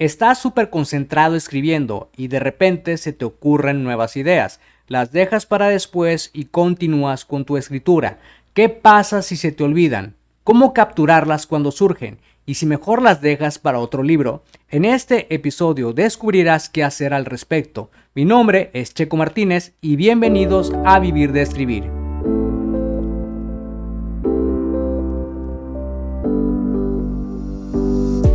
Estás súper concentrado escribiendo y de repente se te ocurren nuevas ideas. Las dejas para después y continúas con tu escritura. ¿Qué pasa si se te olvidan? ¿Cómo capturarlas cuando surgen? Y si mejor las dejas para otro libro. En este episodio descubrirás qué hacer al respecto. Mi nombre es Checo Martínez y bienvenidos a Vivir de Escribir.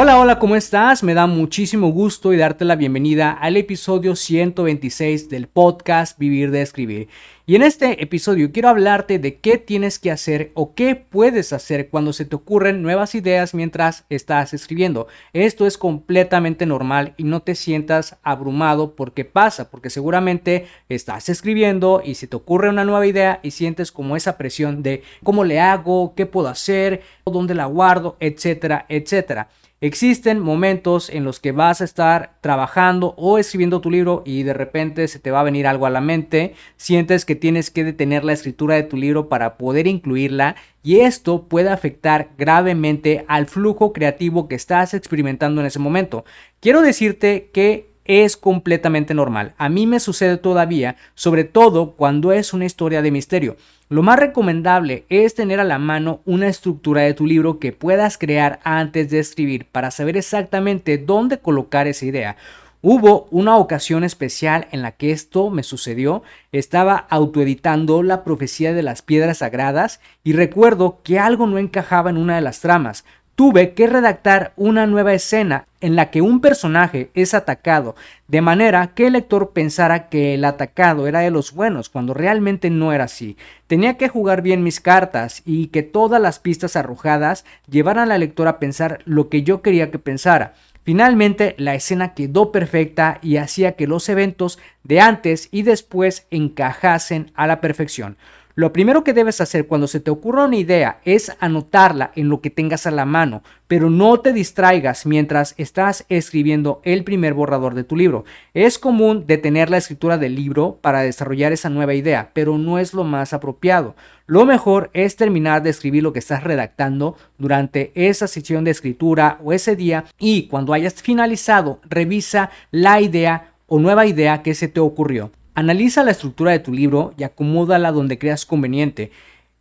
Hola, hola, ¿cómo estás? Me da muchísimo gusto y darte la bienvenida al episodio 126 del podcast Vivir de Escribir. Y en este episodio quiero hablarte de qué tienes que hacer o qué puedes hacer cuando se te ocurren nuevas ideas mientras estás escribiendo. Esto es completamente normal y no te sientas abrumado porque pasa, porque seguramente estás escribiendo y se te ocurre una nueva idea y sientes como esa presión de cómo le hago, qué puedo hacer, dónde la guardo, etcétera, etcétera. Existen momentos en los que vas a estar trabajando o escribiendo tu libro y de repente se te va a venir algo a la mente, sientes que tienes que detener la escritura de tu libro para poder incluirla y esto puede afectar gravemente al flujo creativo que estás experimentando en ese momento. Quiero decirte que es completamente normal. A mí me sucede todavía, sobre todo cuando es una historia de misterio. Lo más recomendable es tener a la mano una estructura de tu libro que puedas crear antes de escribir para saber exactamente dónde colocar esa idea. Hubo una ocasión especial en la que esto me sucedió. Estaba autoeditando la profecía de las piedras sagradas y recuerdo que algo no encajaba en una de las tramas tuve que redactar una nueva escena en la que un personaje es atacado, de manera que el lector pensara que el atacado era de los buenos, cuando realmente no era así. Tenía que jugar bien mis cartas y que todas las pistas arrojadas llevaran al lector a pensar lo que yo quería que pensara. Finalmente, la escena quedó perfecta y hacía que los eventos de antes y después encajasen a la perfección. Lo primero que debes hacer cuando se te ocurra una idea es anotarla en lo que tengas a la mano, pero no te distraigas mientras estás escribiendo el primer borrador de tu libro. Es común detener la escritura del libro para desarrollar esa nueva idea, pero no es lo más apropiado. Lo mejor es terminar de escribir lo que estás redactando durante esa sesión de escritura o ese día y cuando hayas finalizado, revisa la idea o nueva idea que se te ocurrió. Analiza la estructura de tu libro y acomódala donde creas conveniente.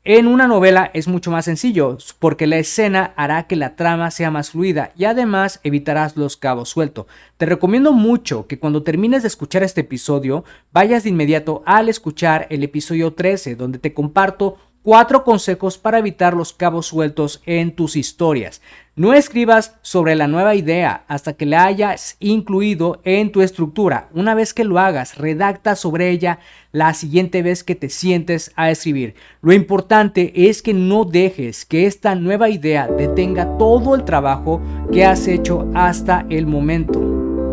En una novela es mucho más sencillo, porque la escena hará que la trama sea más fluida y además evitarás los cabos sueltos. Te recomiendo mucho que cuando termines de escuchar este episodio, vayas de inmediato al escuchar el episodio 13, donde te comparto cuatro consejos para evitar los cabos sueltos en tus historias. No escribas sobre la nueva idea hasta que la hayas incluido en tu estructura. Una vez que lo hagas, redacta sobre ella la siguiente vez que te sientes a escribir. Lo importante es que no dejes que esta nueva idea detenga todo el trabajo que has hecho hasta el momento.